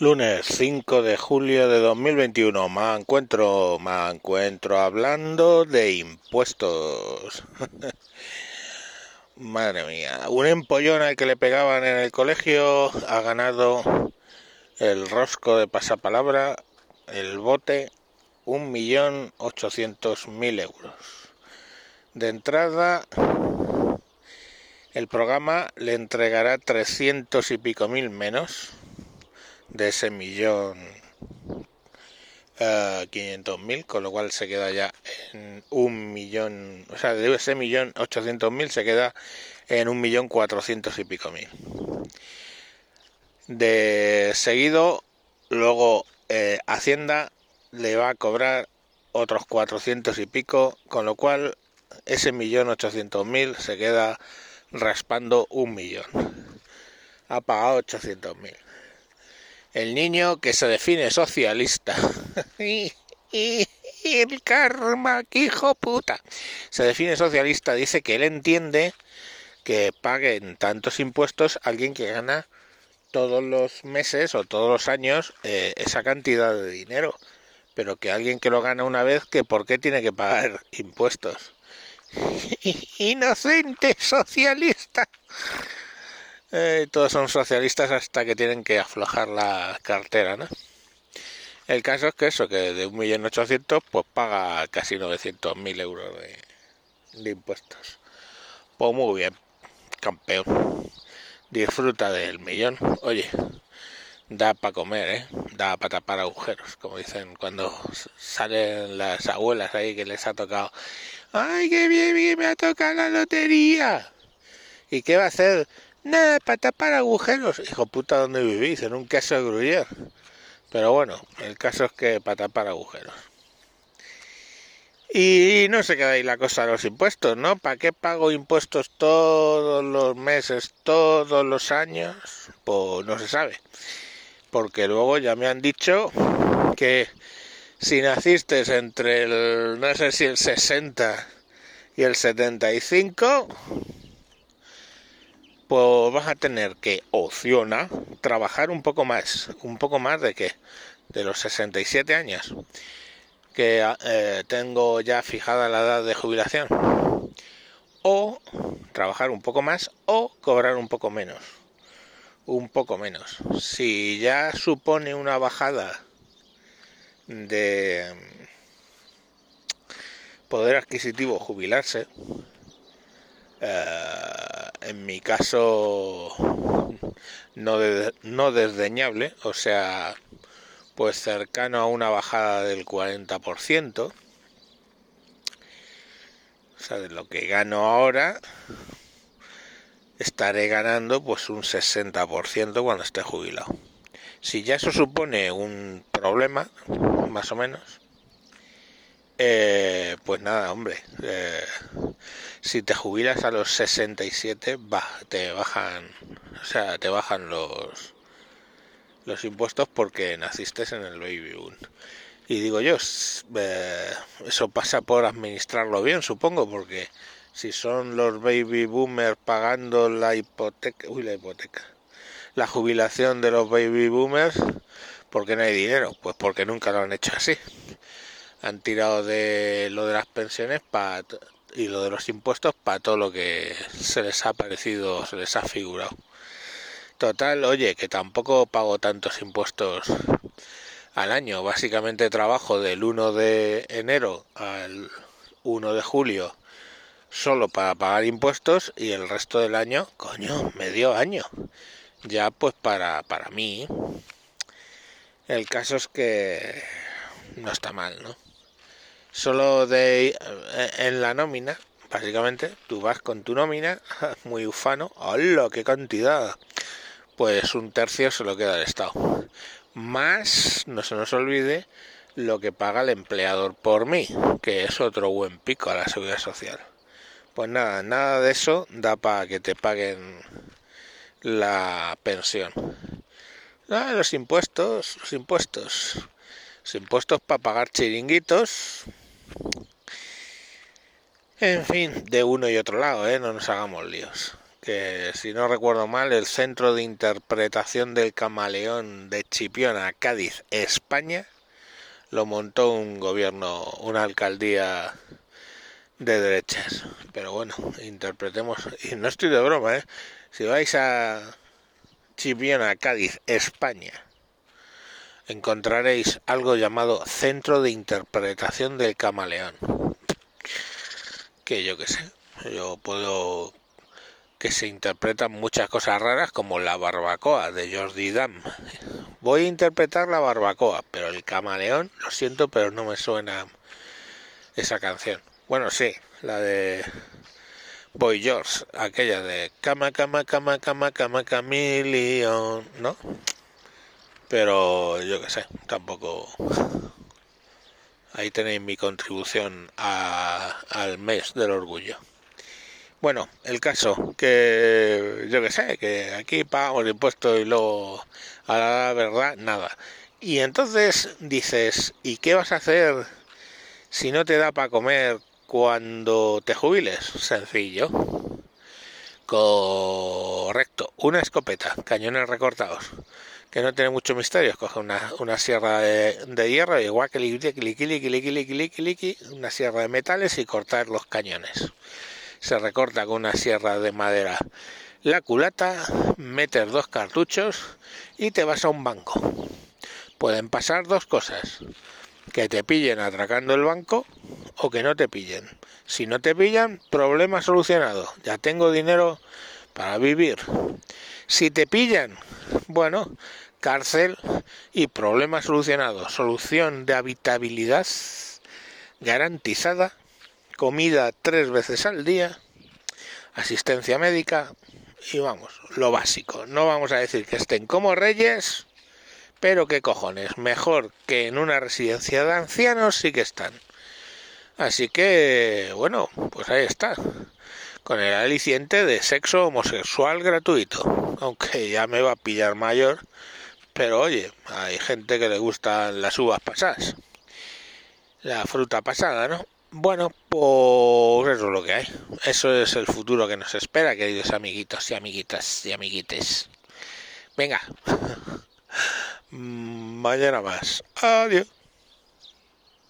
Lunes 5 de julio de 2021. Me encuentro, me encuentro hablando de impuestos. Madre mía, un empollón al que le pegaban en el colegio ha ganado el rosco de pasapalabra, el bote, un millón ochocientos mil euros. De entrada, el programa le entregará trescientos y pico mil menos de ese millón uh, quinientos mil, con lo cual se queda ya en un millón, o sea, de ese millón ochocientos mil se queda en un millón cuatrocientos y pico mil. De seguido, luego eh, Hacienda le va a cobrar otros cuatrocientos y pico, con lo cual ese millón ochocientos mil se queda raspando un millón. Ha pagado ochocientos mil el niño que se define socialista. el karma, que hijo puta. Se define socialista, dice que él entiende que paguen tantos impuestos alguien que gana todos los meses o todos los años eh, esa cantidad de dinero. Pero que alguien que lo gana una vez, que por qué tiene que pagar impuestos. Inocente socialista. Eh, todos son socialistas hasta que tienen que aflojar la cartera, ¿no? El caso es que eso, que de 1.800.000 pues paga casi 900.000 euros de, impuestos. Pues muy bien, campeón. Disfruta del millón. Oye, da para comer, ¿eh? Da para tapar agujeros, como dicen cuando salen las abuelas ahí que les ha tocado. ¡Ay, qué bien, bien me ha tocado la lotería! ¿Y qué va a hacer? Nada, para tapar agujeros. Hijo puta, ¿dónde vivís? En un queso de gruyère. Pero bueno, el caso es que para tapar agujeros. Y no se queda ahí la cosa de los impuestos, ¿no? ¿Para qué pago impuestos todos los meses, todos los años? Pues no se sabe. Porque luego ya me han dicho que si naciste entre el, no sé si el 60 y el 75, pues vas a tener que opciona trabajar un poco más, un poco más de que de los 67 años que eh, tengo ya fijada la edad de jubilación. O trabajar un poco más o cobrar un poco menos un poco menos. Si ya supone una bajada de poder adquisitivo jubilarse eh, en mi caso no, no desdeñable, o sea, pues cercano a una bajada del 40%. O sea, de lo que gano ahora, estaré ganando pues un 60% cuando esté jubilado. Si ya eso supone un problema, más o menos, eh, pues nada, hombre, eh, si te jubilas a los 67, va, te bajan, o sea, te bajan los los impuestos porque naciste en el baby boom. Y digo yo, eh, eso pasa por administrarlo bien, supongo, porque si son los baby boomers pagando la hipoteca, uy, la hipoteca, la jubilación de los baby boomers, ¿por qué no hay dinero? Pues porque nunca lo han hecho así. Han tirado de lo de las pensiones para y lo de los impuestos para todo lo que se les ha parecido, se les ha figurado. Total, oye, que tampoco pago tantos impuestos al año. Básicamente trabajo del 1 de enero al 1 de julio solo para pagar impuestos y el resto del año, coño, medio año. Ya pues para, para mí. El caso es que no está mal, ¿no? Solo de eh, en la nómina, básicamente, tú vas con tu nómina, muy ufano, ¡hola, qué cantidad! Pues un tercio se lo queda el Estado. Más, no se nos olvide, lo que paga el empleador por mí, que es otro buen pico a la seguridad social. Pues nada, nada de eso da para que te paguen la pensión. Ah, los impuestos, los impuestos. Los impuestos para pagar chiringuitos, en fin, de uno y otro lado, ¿eh? no nos hagamos líos. Que si no recuerdo mal, el Centro de Interpretación del Camaleón de Chipiona, Cádiz, España, lo montó un gobierno, una alcaldía de derechas. Pero bueno, interpretemos, y no estoy de broma, ¿eh? Si vais a Chipiona, Cádiz, España, encontraréis algo llamado Centro de Interpretación del Camaleón. Que yo qué sé, yo puedo que se interpretan muchas cosas raras como la barbacoa de Jordi Dam. Voy a interpretar la barbacoa, pero el camaleón, lo siento, pero no me suena esa canción. Bueno, sí, la de Boy George, aquella de cama, cama, cama, cama, cama, camaleón, ¿no? Pero yo qué sé, tampoco. Ahí tenéis mi contribución al mes del orgullo. Bueno, el caso, que yo que sé, que aquí pagamos impuestos y luego a la verdad nada. Y entonces dices, ¿y qué vas a hacer si no te da para comer cuando te jubiles? Sencillo. Correcto, una escopeta, cañones recortados, que no tiene mucho misterio. Coge una, una sierra de, hierro, igual que una sierra de metales y cortar los cañones se recorta con una sierra de madera la culata, metes dos cartuchos y te vas a un banco. Pueden pasar dos cosas, que te pillen atracando el banco o que no te pillen. Si no te pillan, problema solucionado. Ya tengo dinero para vivir. Si te pillan, bueno, cárcel y problema solucionado. Solución de habitabilidad garantizada comida tres veces al día, asistencia médica y vamos, lo básico. No vamos a decir que estén como reyes, pero qué cojones, mejor que en una residencia de ancianos sí que están. Así que, bueno, pues ahí está, con el aliciente de sexo homosexual gratuito, aunque ya me va a pillar mayor, pero oye, hay gente que le gustan las uvas pasadas, la fruta pasada, ¿no? Bueno, pues eso es lo que hay. Eso es el futuro que nos espera, queridos amiguitos y amiguitas y amiguites. Venga, mañana más. Adiós.